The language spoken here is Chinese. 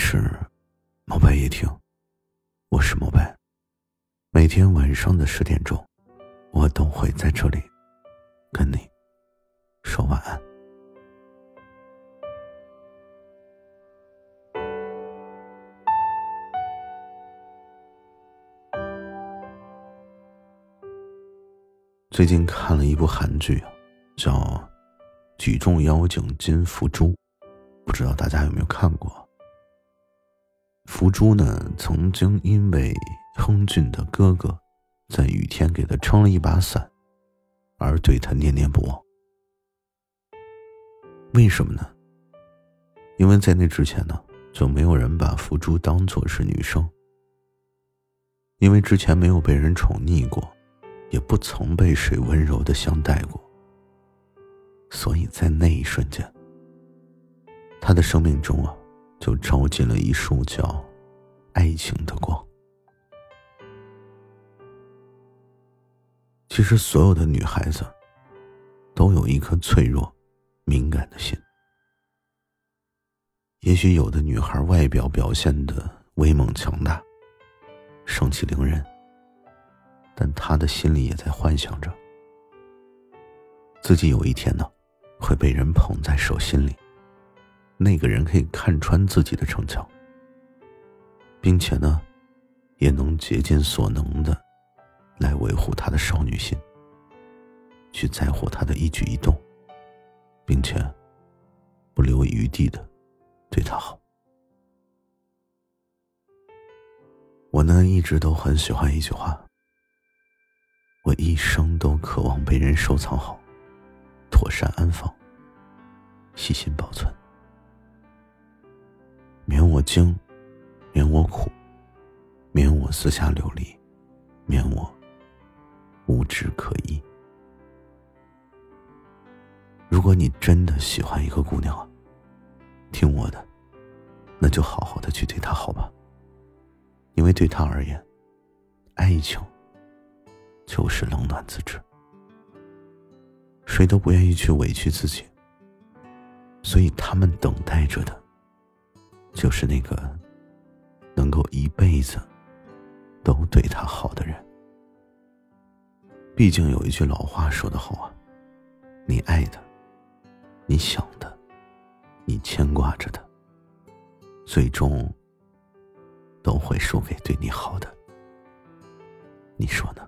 是毛白夜听，我是毛白。每天晚上的十点钟，我都会在这里跟你说晚安。最近看了一部韩剧，叫《举重妖精金福珠》，不知道大家有没有看过？福珠呢，曾经因为亨俊的哥哥在雨天给他撑了一把伞，而对他念念不忘。为什么呢？因为在那之前呢，就没有人把福珠当做是女生。因为之前没有被人宠溺过，也不曾被谁温柔的相待过，所以在那一瞬间，他的生命中啊。就照进了一束叫爱情的光。其实，所有的女孩子都有一颗脆弱、敏感的心。也许有的女孩外表表现的威猛强大、盛气凌人，但她的心里也在幻想着，自己有一天呢，会被人捧在手心里。那个人可以看穿自己的逞强，并且呢，也能竭尽所能的来维护他的少女心，去在乎他的一举一动，并且不留余地的对他好。我呢，一直都很喜欢一句话：我一生都渴望被人收藏好，妥善安放，细心保存。免我惊，免我苦，免我四下流离，免我无枝可依。如果你真的喜欢一个姑娘，听我的，那就好好的去对她好吧。因为对她而言，爱情就是冷暖自知，谁都不愿意去委屈自己，所以他们等待着的。就是那个做一辈子都对他好的人。毕竟有一句老话说得好啊，你爱的、你想的、你牵挂着的，最终都会输给对你好的。你说呢？